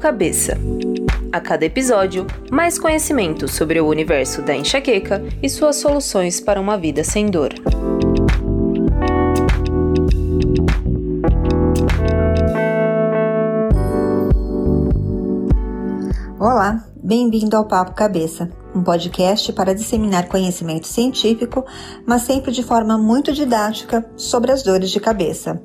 Cabeça. A cada episódio, mais conhecimento sobre o universo da enxaqueca e suas soluções para uma vida sem dor. Olá, bem-vindo ao Papo Cabeça, um podcast para disseminar conhecimento científico, mas sempre de forma muito didática sobre as dores de cabeça.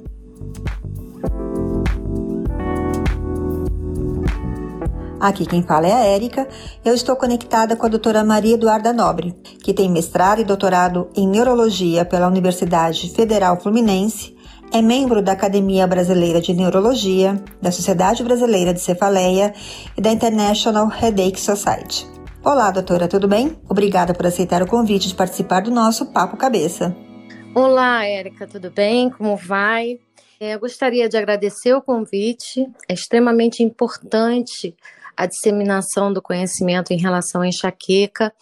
Aqui quem fala é a Érica. Eu estou conectada com a doutora Maria Eduarda Nobre, que tem mestrado e doutorado em neurologia pela Universidade Federal Fluminense, é membro da Academia Brasileira de Neurologia, da Sociedade Brasileira de Cefaleia e da International Headache Society. Olá, doutora, tudo bem? Obrigada por aceitar o convite de participar do nosso Papo Cabeça. Olá, Érica, tudo bem? Como vai? É, eu gostaria de agradecer o convite. É extremamente importante a disseminação do conhecimento em relação à enxaqueca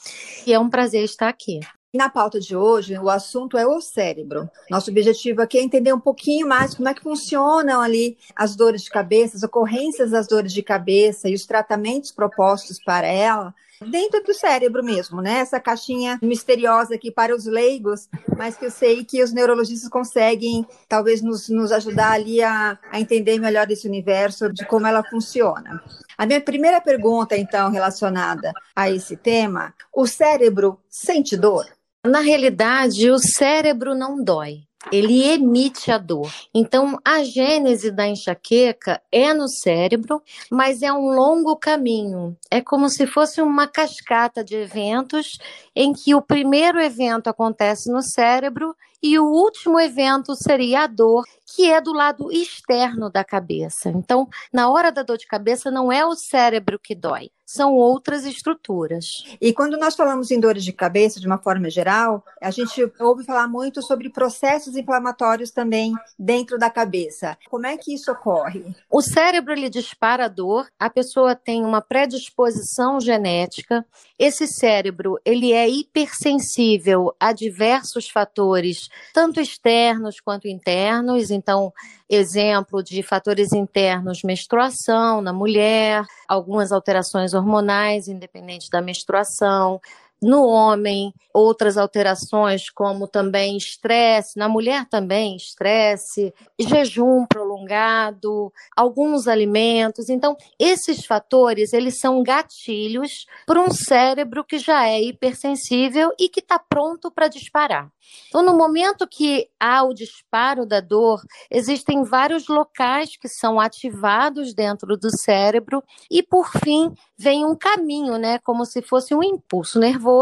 e é um prazer estar aqui. Na pauta de hoje, o assunto é o cérebro. Nosso objetivo aqui é entender um pouquinho mais como é que funcionam ali as dores de cabeça, as ocorrências das dores de cabeça e os tratamentos propostos para ela dentro do cérebro mesmo, né? Essa caixinha misteriosa aqui para os leigos, mas que eu sei que os neurologistas conseguem talvez nos, nos ajudar ali a, a entender melhor esse universo, de como ela funciona. A minha primeira pergunta, então, relacionada a esse tema: o cérebro sente dor? Na realidade, o cérebro não dói. Ele emite a dor. Então, a gênese da enxaqueca é no cérebro, mas é um longo caminho. É como se fosse uma cascata de eventos em que o primeiro evento acontece no cérebro e o último evento seria a dor, que é do lado externo da cabeça. Então, na hora da dor de cabeça, não é o cérebro que dói, são outras estruturas. E quando nós falamos em dores de cabeça, de uma forma geral, a gente ouve falar muito sobre processos inflamatórios também dentro da cabeça. Como é que isso ocorre? O cérebro ele dispara a dor, a pessoa tem uma predisposição genética. Esse cérebro ele é hipersensível a diversos fatores tanto externos quanto internos. Então, exemplo de fatores internos, menstruação na mulher, algumas alterações hormonais independente da menstruação, no homem, outras alterações, como também estresse, na mulher também, estresse, jejum prolongado, alguns alimentos. Então, esses fatores, eles são gatilhos para um cérebro que já é hipersensível e que está pronto para disparar. Então, no momento que há o disparo da dor, existem vários locais que são ativados dentro do cérebro e, por fim, vem um caminho, né, como se fosse um impulso nervoso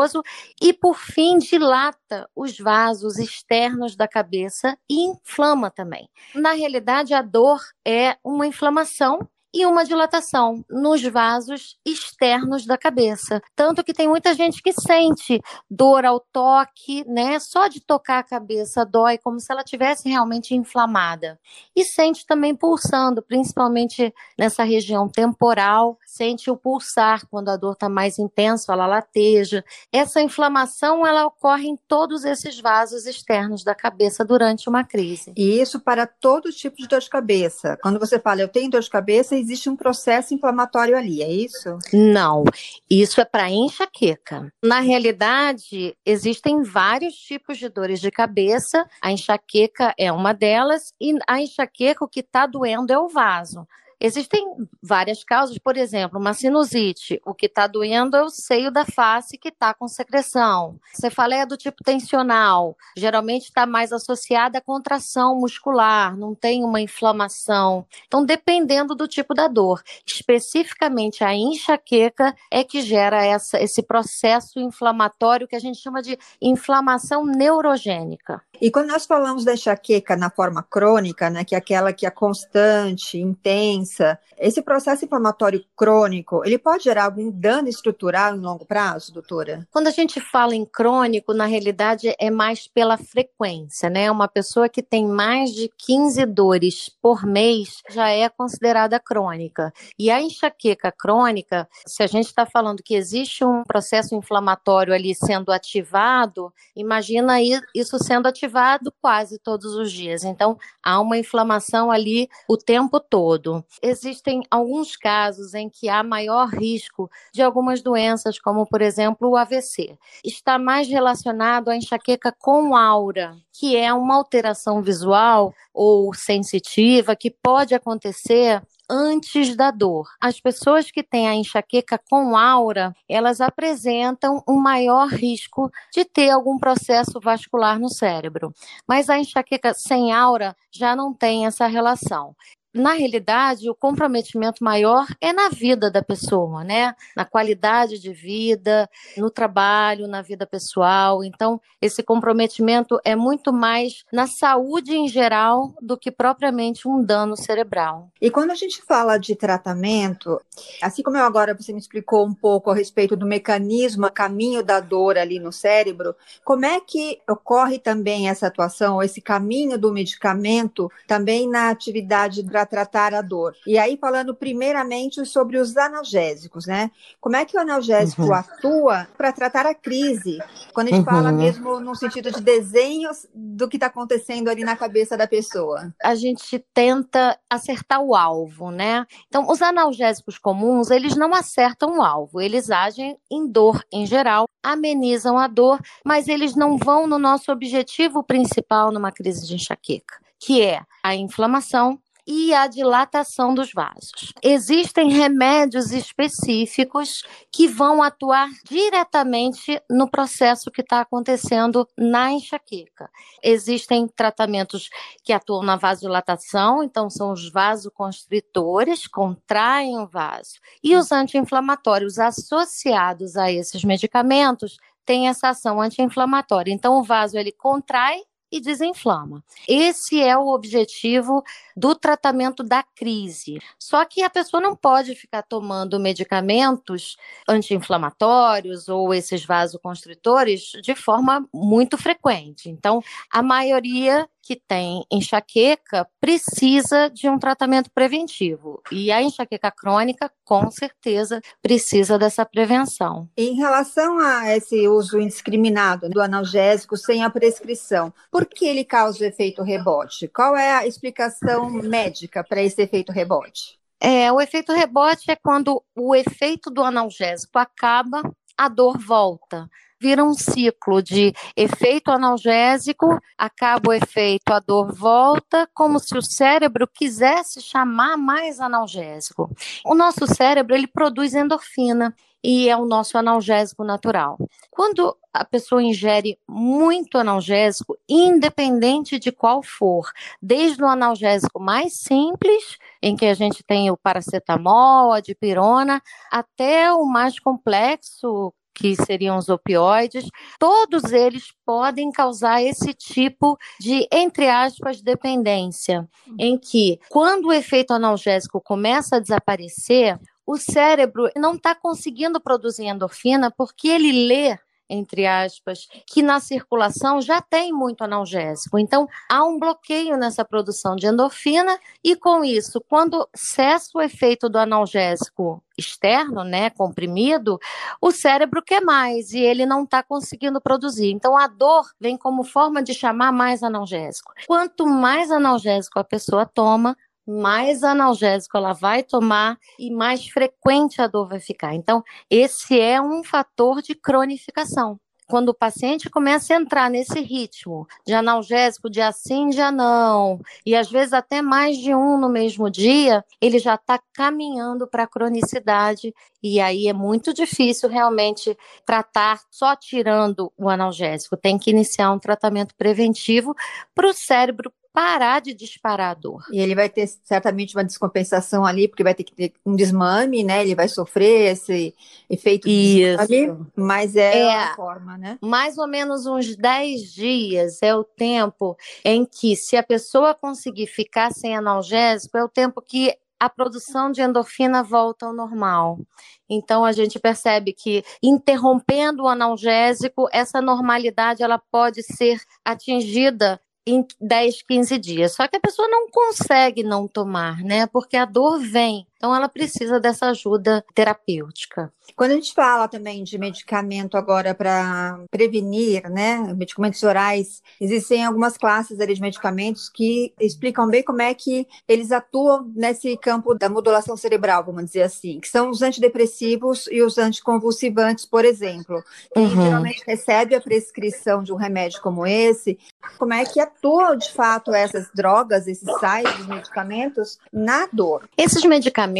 e, por fim, dilata os vasos externos da cabeça e inflama também. Na realidade, a dor é uma inflamação e uma dilatação nos vasos externos da cabeça. Tanto que tem muita gente que sente dor ao toque, né? Só de tocar a cabeça dói, como se ela tivesse realmente inflamada. E sente também pulsando, principalmente nessa região temporal, sente o pulsar quando a dor está mais intensa, ela lateja. Essa inflamação ela ocorre em todos esses vasos externos da cabeça durante uma crise. E isso para todo tipo de dor de cabeça. Quando você fala eu tenho dor de cabeça, existe um processo inflamatório ali, é isso? Não, isso é para enxaqueca. Na realidade, existem vários tipos de dores de cabeça. A enxaqueca é uma delas e a enxaqueca o que está doendo é o vaso. Existem várias causas, por exemplo, uma sinusite. O que está doendo é o seio da face que está com secreção. Cefaleia do tipo tensional, geralmente está mais associada à contração muscular, não tem uma inflamação. Então, dependendo do tipo da dor, especificamente a enxaqueca é que gera essa, esse processo inflamatório que a gente chama de inflamação neurogênica. E quando nós falamos da enxaqueca na forma crônica, né, que é aquela que é constante, intensa, esse processo inflamatório crônico, ele pode gerar algum dano estrutural em longo prazo, doutora? Quando a gente fala em crônico, na realidade é mais pela frequência, né? Uma pessoa que tem mais de 15 dores por mês já é considerada crônica. E a enxaqueca crônica, se a gente está falando que existe um processo inflamatório ali sendo ativado, imagina isso sendo ativado ativado quase todos os dias. Então, há uma inflamação ali o tempo todo. Existem alguns casos em que há maior risco de algumas doenças, como, por exemplo, o AVC. Está mais relacionado à enxaqueca com aura, que é uma alteração visual ou sensitiva que pode acontecer antes da dor. As pessoas que têm a enxaqueca com aura, elas apresentam um maior risco de ter algum processo vascular no cérebro. Mas a enxaqueca sem aura já não tem essa relação na realidade, o comprometimento maior é na vida da pessoa, né? Na qualidade de vida, no trabalho, na vida pessoal. Então, esse comprometimento é muito mais na saúde em geral do que propriamente um dano cerebral. E quando a gente fala de tratamento, assim como eu agora você me explicou um pouco a respeito do mecanismo, caminho da dor ali no cérebro, como é que ocorre também essa atuação, esse caminho do medicamento também na atividade para tratar a dor. E aí, falando primeiramente sobre os analgésicos, né? Como é que o analgésico uhum. atua para tratar a crise? Quando a gente uhum. fala mesmo no sentido de desenhos do que está acontecendo ali na cabeça da pessoa. A gente tenta acertar o alvo, né? Então, os analgésicos comuns, eles não acertam o alvo, eles agem em dor em geral, amenizam a dor, mas eles não vão no nosso objetivo principal numa crise de enxaqueca, que é a inflamação e a dilatação dos vasos. Existem remédios específicos que vão atuar diretamente no processo que está acontecendo na enxaqueca. Existem tratamentos que atuam na vasodilatação, então são os vasoconstritores, contraem o vaso. E os anti-inflamatórios associados a esses medicamentos têm essa ação anti-inflamatória. Então o vaso ele contrai e desinflama. Esse é o objetivo do tratamento da crise. Só que a pessoa não pode ficar tomando medicamentos anti-inflamatórios ou esses vasoconstritores de forma muito frequente. Então, a maioria que tem enxaqueca precisa de um tratamento preventivo. E a enxaqueca crônica, com certeza, precisa dessa prevenção. Em relação a esse uso indiscriminado do analgésico sem a prescrição, por que ele causa o efeito rebote? Qual é a explicação médica para esse efeito rebote? É, o efeito rebote é quando o efeito do analgésico acaba, a dor volta vira um ciclo de efeito analgésico, acaba o efeito, a dor volta, como se o cérebro quisesse chamar mais analgésico. O nosso cérebro, ele produz endorfina e é o nosso analgésico natural. Quando a pessoa ingere muito analgésico, independente de qual for, desde o analgésico mais simples, em que a gente tem o paracetamol, a dipirona, até o mais complexo, que seriam os opioides, todos eles podem causar esse tipo de, entre aspas, dependência, em que, quando o efeito analgésico começa a desaparecer, o cérebro não está conseguindo produzir endorfina porque ele lê entre aspas, que na circulação já tem muito analgésico. Então, há um bloqueio nessa produção de endorfina e com isso, quando cessa o efeito do analgésico externo, né, comprimido, o cérebro quer mais e ele não está conseguindo produzir. Então, a dor vem como forma de chamar mais analgésico. Quanto mais analgésico a pessoa toma, mais analgésico ela vai tomar e mais frequente a dor vai ficar. Então, esse é um fator de cronificação. Quando o paciente começa a entrar nesse ritmo de analgésico, de assim, de não, e às vezes até mais de um no mesmo dia, ele já está caminhando para a cronicidade, e aí é muito difícil realmente tratar só tirando o analgésico. Tem que iniciar um tratamento preventivo para o cérebro parar de disparar a dor. E ele vai ter certamente uma descompensação ali, porque vai ter que ter um desmame, né? Ele vai sofrer esse efeito desmame, mas é, é a forma, né? Mais ou menos uns 10 dias é o tempo em que, se a pessoa conseguir ficar sem analgésico, é o tempo que a produção de endorfina volta ao normal. Então a gente percebe que interrompendo o analgésico, essa normalidade ela pode ser atingida em 10, 15 dias. Só que a pessoa não consegue não tomar, né? Porque a dor vem. Então, ela precisa dessa ajuda terapêutica. Quando a gente fala também de medicamento agora para prevenir, né, medicamentos orais, existem algumas classes ali de medicamentos que explicam bem como é que eles atuam nesse campo da modulação cerebral, vamos dizer assim, que são os antidepressivos e os anticonvulsivantes, por exemplo. Quem uhum. geralmente recebe a prescrição de um remédio como esse, como é que atuam de fato essas drogas, esses sais, os medicamentos na dor? Esses medicamentos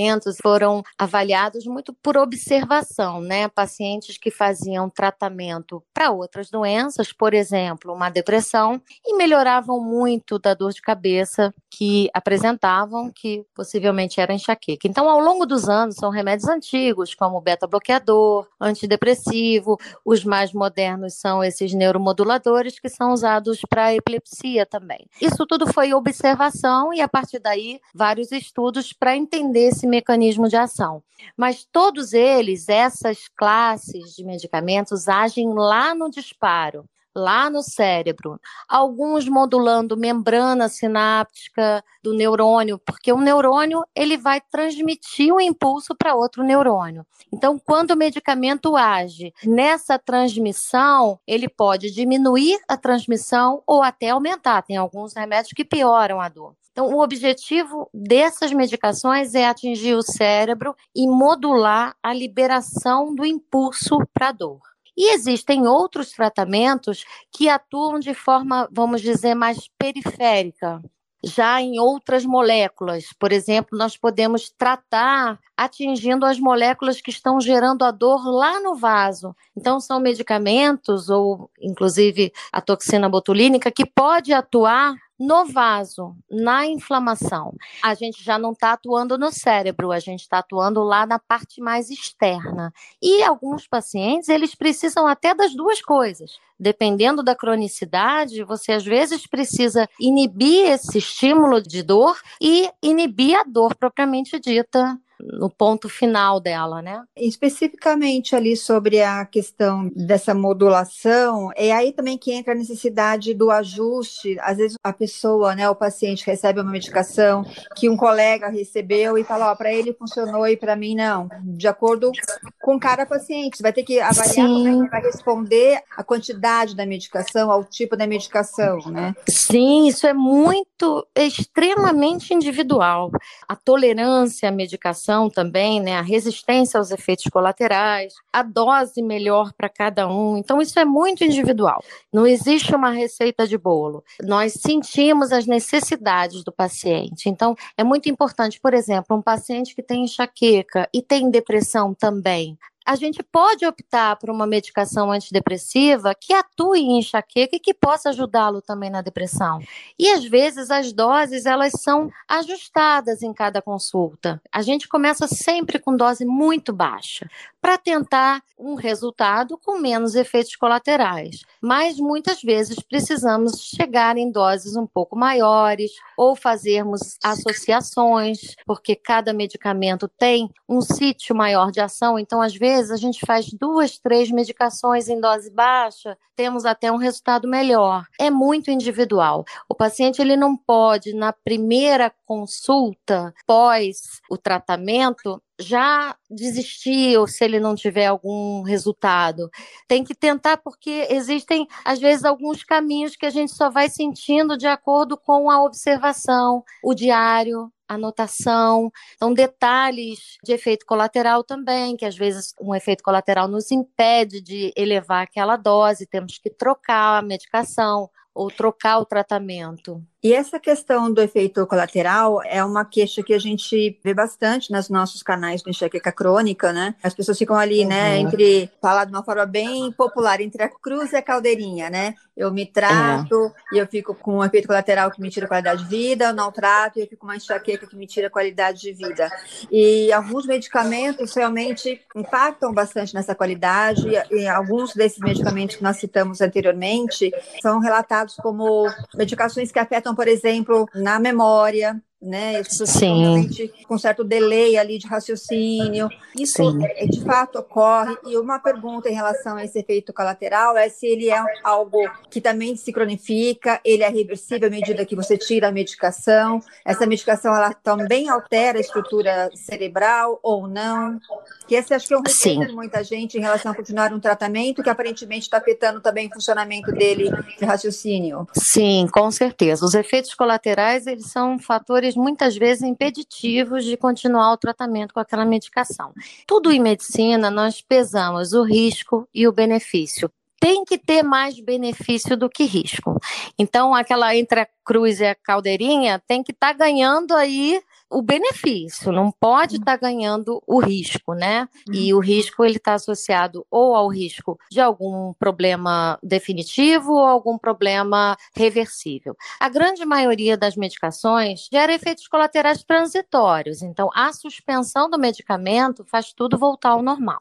foram avaliados muito por observação, né? Pacientes que faziam tratamento para outras doenças, por exemplo, uma depressão, e melhoravam muito da dor de cabeça que apresentavam, que possivelmente era enxaqueca. Então, ao longo dos anos, são remédios antigos, como beta-bloqueador, antidepressivo, os mais modernos são esses neuromoduladores que são usados para epilepsia também. Isso tudo foi observação e, a partir daí, vários estudos para entender esse mecanismo de ação. Mas todos eles, essas classes de medicamentos, agem lá no disparo lá no cérebro, alguns modulando membrana sináptica do neurônio, porque o neurônio ele vai transmitir o um impulso para outro neurônio. Então, quando o medicamento age nessa transmissão, ele pode diminuir a transmissão ou até aumentar. Tem alguns remédios que pioram a dor. Então, o objetivo dessas medicações é atingir o cérebro e modular a liberação do impulso para a dor. E existem outros tratamentos que atuam de forma, vamos dizer, mais periférica, já em outras moléculas. Por exemplo, nós podemos tratar atingindo as moléculas que estão gerando a dor lá no vaso. Então, são medicamentos, ou inclusive a toxina botulínica, que pode atuar no vaso, na inflamação, a gente já não está atuando no cérebro, a gente está atuando lá na parte mais externa. E alguns pacientes, eles precisam até das duas coisas. Dependendo da cronicidade, você às vezes precisa inibir esse estímulo de dor e inibir a dor propriamente dita no ponto final dela, né? Especificamente ali sobre a questão dessa modulação, é aí também que entra a necessidade do ajuste. Às vezes a pessoa, né, o paciente recebe uma medicação que um colega recebeu e fala, ó, para ele funcionou e para mim não. De acordo com cada paciente, você vai ter que avaliar Sim. como é que vai responder a quantidade da medicação, ao tipo da medicação, né? Sim, isso é muito, extremamente individual. A tolerância à medicação também, né, a resistência aos efeitos colaterais, a dose melhor para cada um. Então, isso é muito individual. Não existe uma receita de bolo. Nós sentimos as necessidades do paciente. Então, é muito importante, por exemplo, um paciente que tem enxaqueca e tem depressão também a gente pode optar por uma medicação antidepressiva que atue em enxaqueca e que possa ajudá-lo também na depressão. E às vezes as doses elas são ajustadas em cada consulta. A gente começa sempre com dose muito baixa para tentar um resultado com menos efeitos colaterais. Mas muitas vezes precisamos chegar em doses um pouco maiores ou fazermos associações, porque cada medicamento tem um sítio maior de ação, então às vezes a gente faz duas, três medicações em dose baixa, temos até um resultado melhor. É muito individual. O paciente ele não pode na primeira consulta pós o tratamento já desistir ou se ele não tiver algum resultado. Tem que tentar porque existem às vezes alguns caminhos que a gente só vai sentindo de acordo com a observação, o diário, anotação, então detalhes de efeito colateral também, que às vezes um efeito colateral nos impede de elevar aquela dose, temos que trocar a medicação ou trocar o tratamento. E essa questão do efeito colateral é uma queixa que a gente vê bastante nos nossos canais do enxaqueca crônica, né? As pessoas ficam ali, né, uhum. né, entre, falar de uma forma bem popular, entre a cruz e a caldeirinha, né? Eu me trato é. e eu fico com um efeito colateral que me tira qualidade de vida, eu não trato e eu fico com uma enxaqueca que me tira qualidade de vida. E alguns medicamentos realmente impactam bastante nessa qualidade e, e alguns desses medicamentos que nós citamos anteriormente são relatados como medicações que afetam por exemplo, na memória, né? Realmente com certo delay ali de raciocínio. Isso é, de fato ocorre. E uma pergunta em relação a esse efeito colateral é se ele é algo que também se cronifica, ele é reversível à medida que você tira a medicação. Essa medicação ela também altera a estrutura cerebral ou não? Que esse acho que é um receio de muita gente em relação a continuar um tratamento que aparentemente está afetando também o funcionamento dele de raciocínio. Sim, com certeza. Os efeitos colaterais eles são fatores muitas vezes impeditivos de continuar o tratamento com aquela medicação. Tudo em medicina nós pesamos o risco e o benefício tem que ter mais benefício do que risco. Então, aquela entre a cruz e a caldeirinha tem que estar tá ganhando aí o benefício, não pode estar uhum. tá ganhando o risco, né? E uhum. o risco ele está associado ou ao risco de algum problema definitivo ou algum problema reversível. A grande maioria das medicações gera efeitos colaterais transitórios, então a suspensão do medicamento faz tudo voltar ao normal.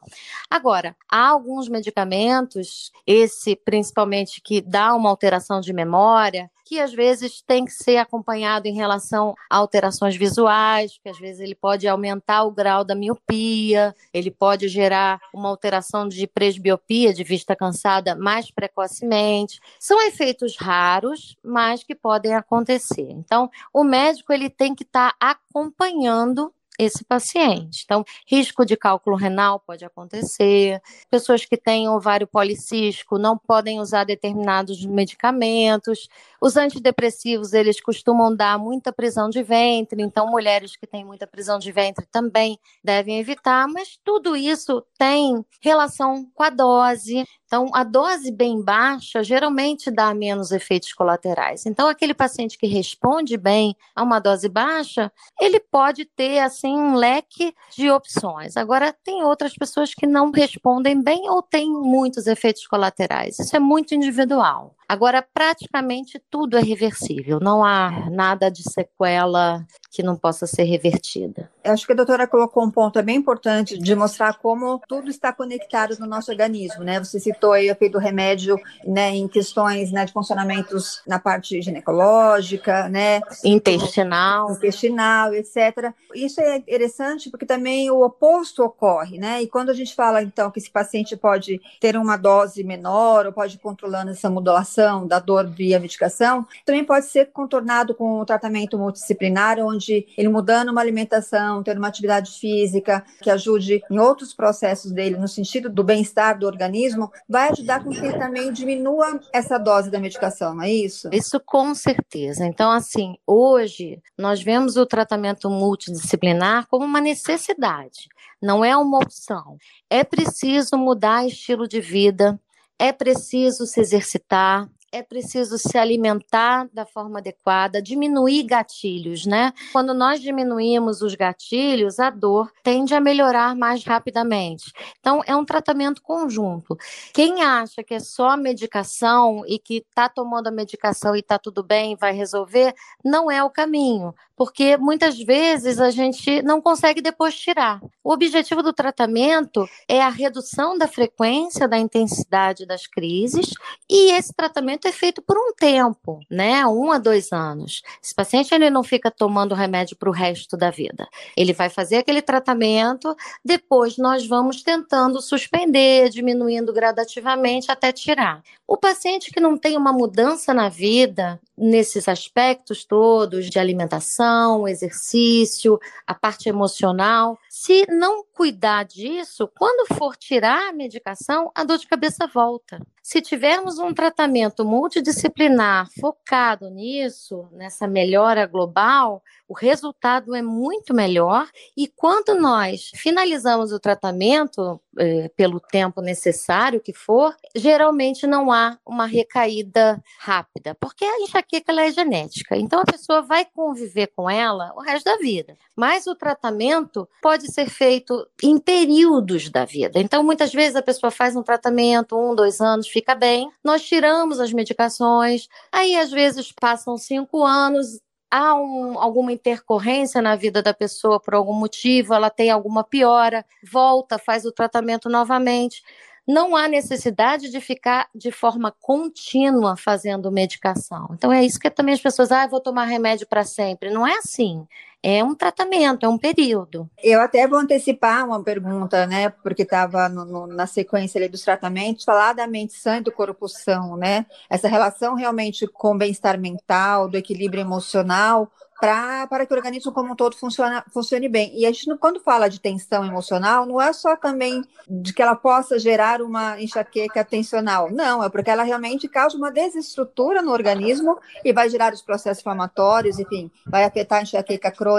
Agora, há alguns medicamentos, esse principalmente que dá uma alteração de memória, que às vezes tem que ser acompanhado em relação a alterações visuais, porque às vezes ele pode aumentar o grau da miopia, ele pode gerar uma alteração de presbiopia, de vista cansada, mais precocemente. São efeitos raros, mas que podem acontecer. Então, o médico ele tem que estar tá acompanhando esse paciente. Então, risco de cálculo renal pode acontecer, pessoas que têm ovário policístico não podem usar determinados medicamentos. Os antidepressivos, eles costumam dar muita prisão de ventre, então mulheres que têm muita prisão de ventre também devem evitar, mas tudo isso tem relação com a dose. Então, a dose bem baixa geralmente dá menos efeitos colaterais. Então, aquele paciente que responde bem a uma dose baixa, ele pode ter assim um leque de opções. Agora, tem outras pessoas que não respondem bem ou têm muitos efeitos colaterais. Isso é muito individual. Agora, praticamente tudo é reversível, não há nada de sequela que não possa ser revertida. Eu acho que a doutora colocou um ponto bem importante de mostrar como tudo está conectado no nosso organismo, né? Você citou aí o efeito do remédio, né, em questões né, de funcionamentos na parte ginecológica, né? Intestinal. Intestinal, etc. Isso é interessante porque também o oposto ocorre, né? E quando a gente fala, então, que esse paciente pode ter uma dose menor ou pode ir controlando essa modulação da dor via medicação, também pode ser contornado com o tratamento multidisciplinar, onde ele mudando uma alimentação, tendo uma atividade física que ajude em outros processos dele, no sentido do bem-estar do organismo, vai ajudar com que ele também diminua essa dose da medicação, não é isso? Isso com certeza. Então, assim, hoje nós vemos o tratamento multidisciplinar como uma necessidade, não é uma opção. É preciso mudar estilo de vida, é preciso se exercitar, é preciso se alimentar da forma adequada, diminuir gatilhos, né? Quando nós diminuímos os gatilhos, a dor tende a melhorar mais rapidamente. Então, é um tratamento conjunto. Quem acha que é só medicação e que está tomando a medicação e está tudo bem, vai resolver, não é o caminho porque muitas vezes a gente não consegue depois tirar. O objetivo do tratamento é a redução da frequência, da intensidade das crises, e esse tratamento é feito por um tempo, né? Um a dois anos. Esse paciente ele não fica tomando remédio para o resto da vida. Ele vai fazer aquele tratamento, depois nós vamos tentando suspender, diminuindo gradativamente até tirar. O paciente que não tem uma mudança na vida, nesses aspectos todos de alimentação, exercício, a parte emocional, se não cuidar disso, quando for tirar a medicação, a dor de cabeça volta. Se tivermos um tratamento multidisciplinar focado nisso, nessa melhora global, o resultado é muito melhor. E quando nós finalizamos o tratamento, eh, pelo tempo necessário que for, geralmente não há uma recaída rápida, porque a enxaqueca ela é genética. Então a pessoa vai conviver com ela o resto da vida. Mas o tratamento pode ser feito em períodos da vida. Então, muitas vezes a pessoa faz um tratamento, um, dois anos, fica bem, nós tiramos as medicações, aí às vezes passam cinco anos, há um, alguma intercorrência na vida da pessoa por algum motivo, ela tem alguma piora, volta, faz o tratamento novamente. não há necessidade de ficar de forma contínua fazendo medicação. Então é isso que também as pessoas, ah, vou tomar remédio para sempre. Não é assim. É um tratamento, é um período. Eu até vou antecipar uma pergunta, né? Porque estava na sequência ali dos tratamentos, falar da mente sã e do corpo são, né? Essa relação realmente com o bem-estar mental, do equilíbrio emocional, para que o organismo como um todo funcione, funcione bem. E a gente, quando fala de tensão emocional, não é só também de que ela possa gerar uma enxaqueca tensional. Não, é porque ela realmente causa uma desestrutura no organismo e vai gerar os processos inflamatórios, enfim, vai afetar a enxaqueca crônica,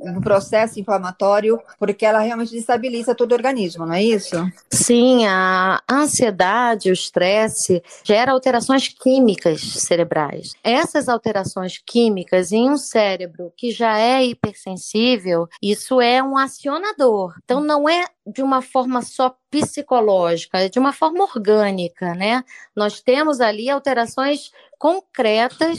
o processo inflamatório, porque ela realmente destabiliza todo o organismo, não é isso? Sim, a ansiedade, o estresse gera alterações químicas cerebrais. Essas alterações químicas em um cérebro cérebro que já é hipersensível, isso é um acionador. Então, não é de uma forma só psicológica, é de uma forma orgânica, né? Nós temos ali alterações concretas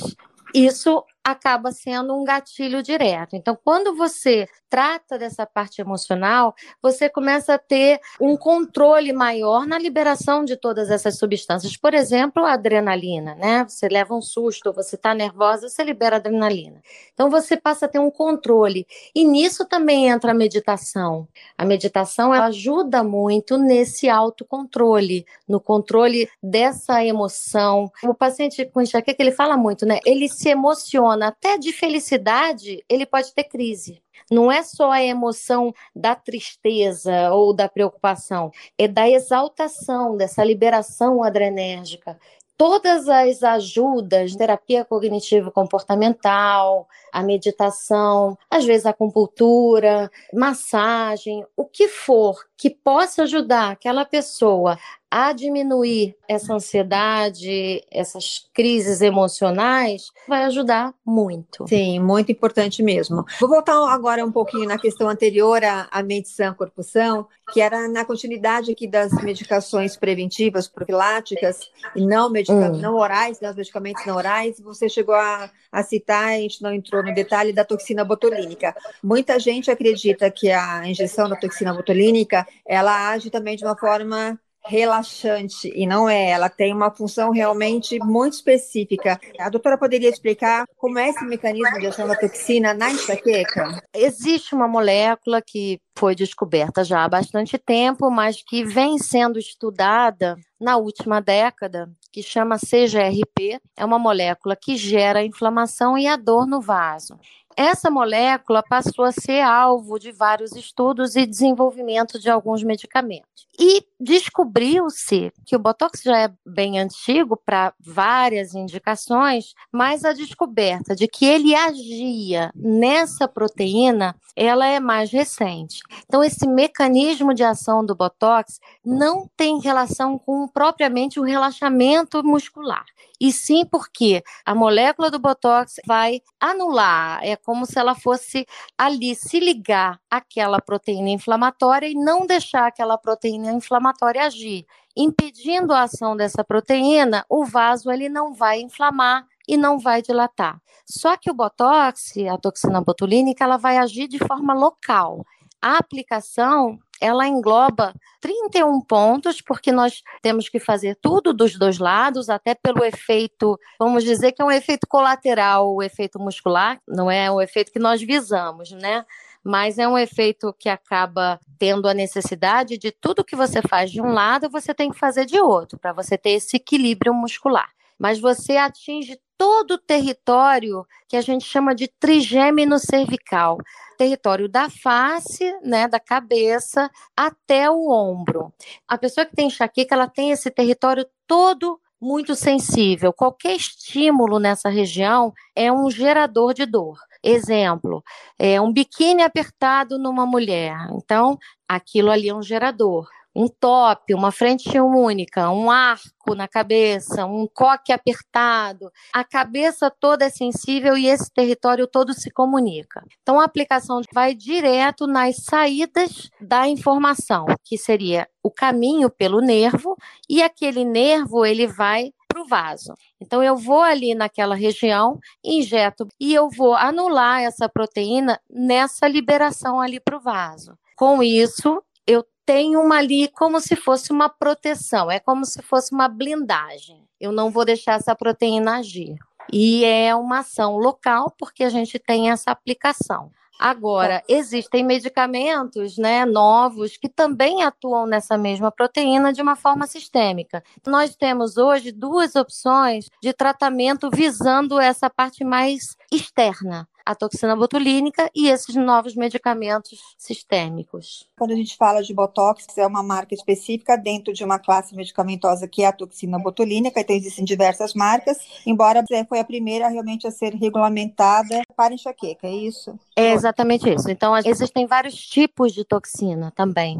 isso acaba sendo um gatilho direto. Então, quando você trata dessa parte emocional, você começa a ter um controle maior na liberação de todas essas substâncias. Por exemplo, a adrenalina, né? Você leva um susto, você está nervosa, você libera adrenalina. Então, você passa a ter um controle. E nisso também entra a meditação. A meditação ajuda muito nesse autocontrole, no controle dessa emoção. O paciente com enxaqueca, ele fala muito, né? Ele se emociona até de felicidade, ele pode ter crise. Não é só a emoção da tristeza ou da preocupação, é da exaltação, dessa liberação adrenérgica todas as ajudas, terapia cognitivo comportamental, a meditação, às vezes a acupuntura, massagem, o que for que possa ajudar aquela pessoa a diminuir essa ansiedade, essas crises emocionais, vai ajudar muito. Sim, muito importante mesmo. Vou voltar agora um pouquinho na questão anterior à, à medição corpusão, que era na continuidade aqui das medicações preventivas, profiláticas, e não, medica hum. não orais, né, os medicamentos não orais. Você chegou a, a citar, a gente não entrou no detalhe da toxina botulínica. Muita gente acredita que a injeção da toxina botulínica ela age também de uma forma relaxante e não é, ela tem uma função realmente muito específica. A doutora poderia explicar como é esse mecanismo de ação da toxina na enxaqueca? Existe uma molécula que foi descoberta já há bastante tempo, mas que vem sendo estudada na última década, que chama CGRP, é uma molécula que gera inflamação e a dor no vaso. Essa molécula passou a ser alvo de vários estudos e desenvolvimento de alguns medicamentos. E descobriu-se que o Botox já é bem antigo para várias indicações, mas a descoberta de que ele agia nessa proteína, ela é mais recente. Então esse mecanismo de ação do Botox não tem relação com propriamente o relaxamento muscular e sim porque a molécula do Botox vai anular, é como se ela fosse ali se ligar àquela proteína inflamatória e não deixar aquela proteína inflamatória agir. Impedindo a ação dessa proteína, o vaso ele não vai inflamar e não vai dilatar. Só que o Botox, a toxina botulínica, ela vai agir de forma local. A aplicação ela engloba 31 pontos, porque nós temos que fazer tudo dos dois lados, até pelo efeito, vamos dizer que é um efeito colateral, o efeito muscular, não é o efeito que nós visamos, né? Mas é um efeito que acaba tendo a necessidade de tudo que você faz de um lado, você tem que fazer de outro, para você ter esse equilíbrio muscular. Mas você atinge todo o território que a gente chama de trigêmino cervical, território da face, né, da cabeça até o ombro. A pessoa que tem enxaqueca, ela tem esse território todo muito sensível. Qualquer estímulo nessa região é um gerador de dor. Exemplo, é um biquíni apertado numa mulher. Então, aquilo ali é um gerador um top, uma frente única, um arco na cabeça, um coque apertado. A cabeça toda é sensível e esse território todo se comunica. Então a aplicação vai direto nas saídas da informação, que seria o caminho pelo nervo e aquele nervo ele vai para o vaso. Então eu vou ali naquela região, injeto e eu vou anular essa proteína nessa liberação ali para o vaso. Com isso, eu tem uma ali como se fosse uma proteção, é como se fosse uma blindagem. Eu não vou deixar essa proteína agir. E é uma ação local, porque a gente tem essa aplicação. Agora, existem medicamentos né, novos que também atuam nessa mesma proteína de uma forma sistêmica. Nós temos hoje duas opções de tratamento visando essa parte mais externa a toxina botulínica e esses novos medicamentos sistêmicos. Quando a gente fala de Botox, é uma marca específica dentro de uma classe medicamentosa que é a toxina botulínica, então existem diversas marcas, embora foi a primeira realmente a ser regulamentada para enxaqueca, é isso? É exatamente isso. Então, existem vários tipos de toxina também.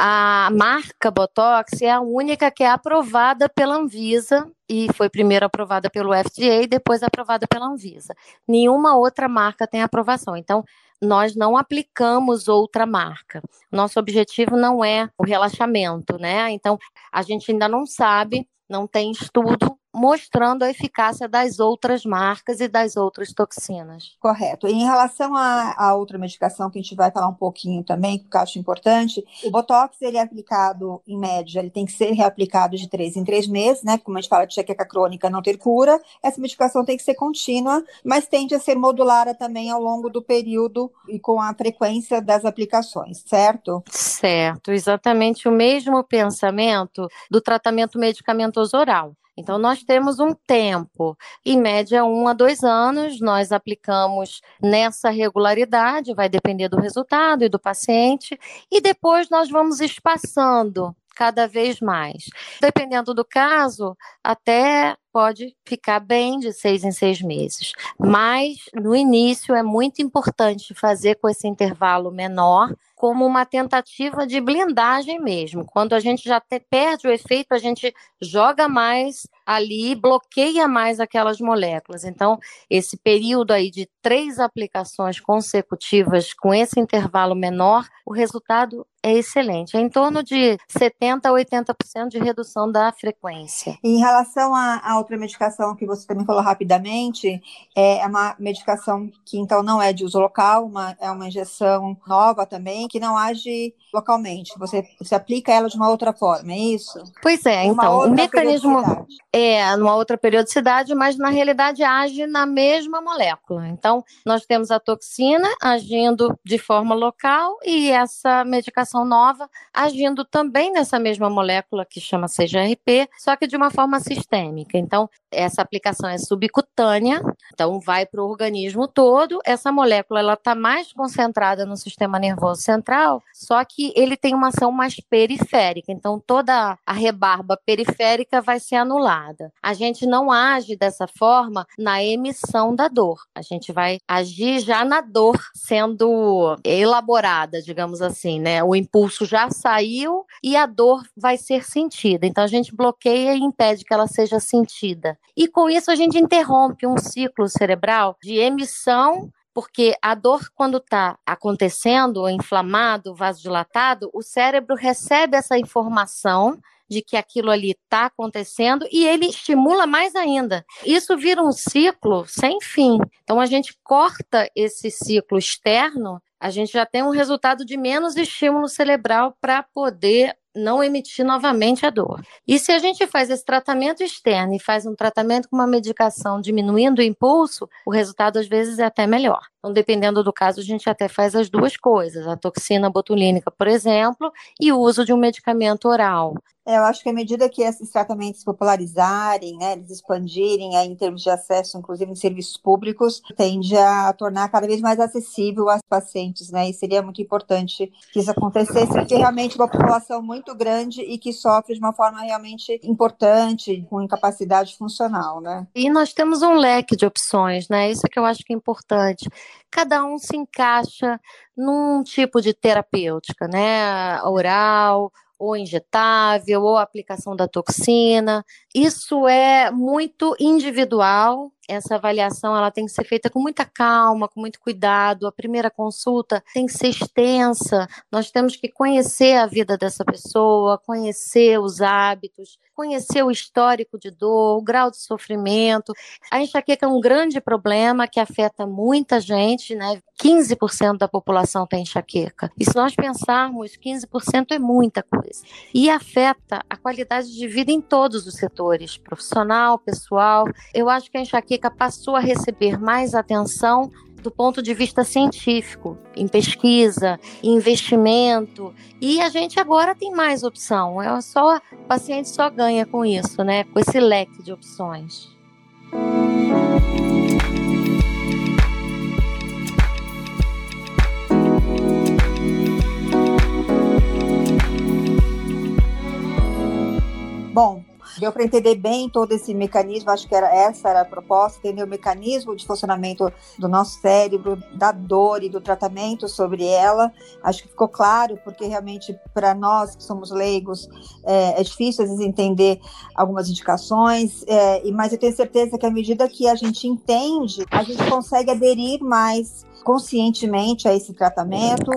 A marca Botox é a única que é aprovada pela Anvisa e foi primeiro aprovada pelo FDA e depois aprovada pela Anvisa. Nenhuma outra marca tem aprovação. Então, nós não aplicamos outra marca. Nosso objetivo não é o relaxamento, né? Então, a gente ainda não sabe, não tem estudo mostrando a eficácia das outras marcas e das outras toxinas. Correto. E em relação à, outra medicação, que a gente vai falar um pouquinho também, que eu acho importante, o Botox, ele é aplicado, em média, ele tem que ser reaplicado de três em três meses, né? Como a gente fala de jaqueca crônica não ter cura, essa medicação tem que ser contínua, mas tende a ser modulada também ao longo do período e com a frequência das aplicações, certo? Certo, exatamente o mesmo pensamento do tratamento medicamentoso oral. Então, nós temos um tempo, em média, um a dois anos, nós aplicamos nessa regularidade, vai depender do resultado e do paciente, e depois nós vamos espaçando cada vez mais. Dependendo do caso, até pode ficar bem de seis em seis meses. Mas no início é muito importante fazer com esse intervalo menor, como uma tentativa de blindagem mesmo. Quando a gente já te, perde o efeito, a gente joga mais ali, bloqueia mais aquelas moléculas. Então, esse período aí de três aplicações consecutivas com esse intervalo menor, o resultado é excelente. É em torno de 70% a 80% de redução da frequência. Em relação à outra medicação que você também falou rapidamente, é uma medicação que então não é de uso local, uma, é uma injeção nova também, que não age localmente. Você, você aplica ela de uma outra forma, é isso? Pois é, uma então, o mecanismo é numa outra periodicidade, mas na realidade age na mesma molécula. Então, nós temos a toxina agindo de forma local e essa medicação nova agindo também nessa mesma molécula que chama CGRP, só que de uma forma sistêmica. Então, essa aplicação é subcutânea, então vai para o organismo todo. Essa molécula ela está mais concentrada no sistema nervoso central, só que ele tem uma ação mais periférica. Então, toda a rebarba periférica vai ser anulada. A gente não age dessa forma na emissão da dor. A gente vai agir já na dor sendo elaborada, digamos assim, né? O impulso já saiu e a dor vai ser sentida. Então, a gente bloqueia e impede que ela seja sentida. E com isso, a gente interrompe um ciclo cerebral de emissão porque a dor, quando está acontecendo, inflamado, vasodilatado, o cérebro recebe essa informação de que aquilo ali está acontecendo e ele estimula mais ainda. Isso vira um ciclo sem fim. Então a gente corta esse ciclo externo, a gente já tem um resultado de menos estímulo cerebral para poder não emitir novamente a dor. E se a gente faz esse tratamento externo e faz um tratamento com uma medicação diminuindo o impulso, o resultado às vezes é até melhor. Então, dependendo do caso, a gente até faz as duas coisas, a toxina botulínica, por exemplo, e o uso de um medicamento oral. É, eu acho que à medida que esses tratamentos popularizarem, né, eles expandirem aí, em termos de acesso, inclusive em serviços públicos, tende a tornar cada vez mais acessível aos pacientes, né? E seria muito importante que isso acontecesse, porque realmente uma população muito grande e que sofre de uma forma realmente importante, com incapacidade funcional, né? E nós temos um leque de opções, né? Isso é que eu acho que é importante cada um se encaixa num tipo de terapêutica, né? Oral, ou injetável, ou aplicação da toxina. Isso é muito individual essa avaliação ela tem que ser feita com muita calma, com muito cuidado. A primeira consulta tem que ser extensa. Nós temos que conhecer a vida dessa pessoa, conhecer os hábitos, conhecer o histórico de dor, o grau de sofrimento. A enxaqueca é um grande problema que afeta muita gente, né? 15% da população tem enxaqueca. E se nós pensarmos, 15% é muita coisa. E afeta a qualidade de vida em todos os setores, profissional, pessoal. Eu acho que a enxaqueca passou a receber mais atenção do ponto de vista científico, em pesquisa, em investimento. E a gente agora tem mais opção. É só o paciente só ganha com isso, né? Com esse leque de opções. Deu para entender bem todo esse mecanismo, acho que era essa era a proposta, entender o mecanismo de funcionamento do nosso cérebro, da dor e do tratamento sobre ela. Acho que ficou claro, porque realmente para nós que somos leigos é, é, difícil às vezes entender algumas indicações, é, mas eu tenho certeza que à medida que a gente entende, a gente consegue aderir mais conscientemente a esse tratamento.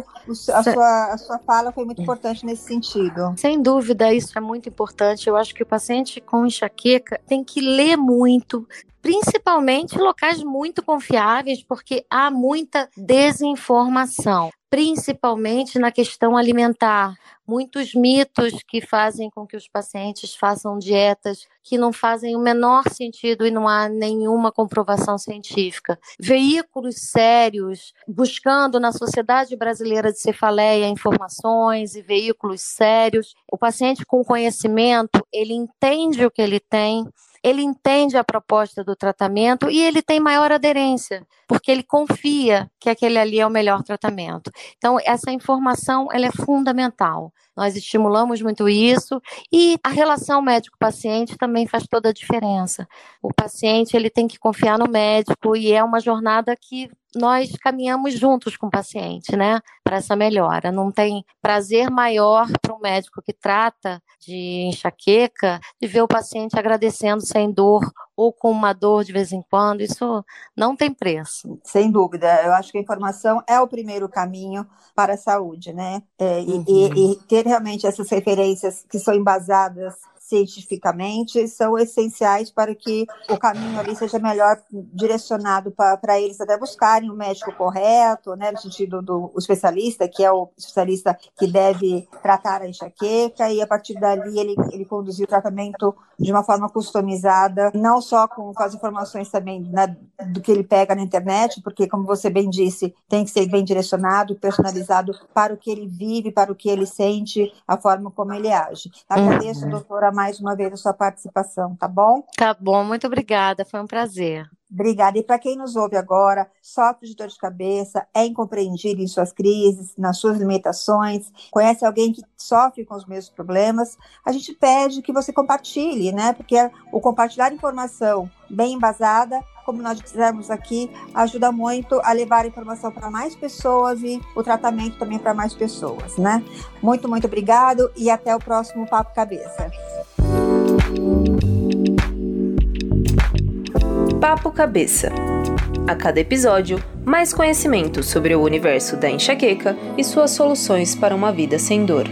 a, sua, a sua fala foi muito importante nesse sentido. Sem dúvida, isso é muito importante. Eu acho que o paciente com enxaqueca tem que ler muito, principalmente locais muito confiáveis, porque há muita desinformação, principalmente na questão alimentar. Muitos mitos que fazem com que os pacientes façam dietas que não fazem o menor sentido e não há nenhuma comprovação científica. Veículos sérios buscando na Sociedade Brasileira de Cefaleia informações e veículos sérios. O paciente com conhecimento, ele entende o que ele tem, ele entende a proposta do tratamento e ele tem maior aderência, porque ele confia que aquele ali é o melhor tratamento. Então, essa informação ela é fundamental. Nós estimulamos muito isso e a relação médico-paciente também faz toda a diferença. O paciente ele tem que confiar no médico e é uma jornada que nós caminhamos juntos com o paciente, né, para essa melhora. Não tem prazer maior para um médico que trata de enxaqueca de ver o paciente agradecendo sem dor ou com uma dor de vez em quando. Isso não tem preço. Sem dúvida. Eu acho que a informação é o primeiro caminho para a saúde, né? É, uhum. e, e ter realmente essas referências que são embasadas cientificamente são essenciais para que o caminho ali seja melhor direcionado para eles até buscarem o médico correto, né, no sentido do especialista, que é o especialista que deve tratar a enxaqueca, e a partir dali ele, ele conduzir o tratamento de uma forma customizada, não só com, com as informações também né, do que ele pega na internet, porque, como você bem disse, tem que ser bem direcionado, personalizado para o que ele vive, para o que ele sente, a forma como ele age. Agradeço, uhum. doutora mais uma vez a sua participação, tá bom? Tá bom, muito obrigada, foi um prazer. Obrigada. E para quem nos ouve agora, sofre de dor de cabeça, é incompreendido em suas crises, nas suas limitações, conhece alguém que sofre com os mesmos problemas, a gente pede que você compartilhe, né? Porque o compartilhar informação bem embasada, como nós dizemos aqui, ajuda muito a levar a informação para mais pessoas e o tratamento também para mais pessoas, né? Muito, muito obrigado e até o próximo Papo Cabeça. Papo Cabeça. A cada episódio, mais conhecimento sobre o universo da enxaqueca e suas soluções para uma vida sem dor.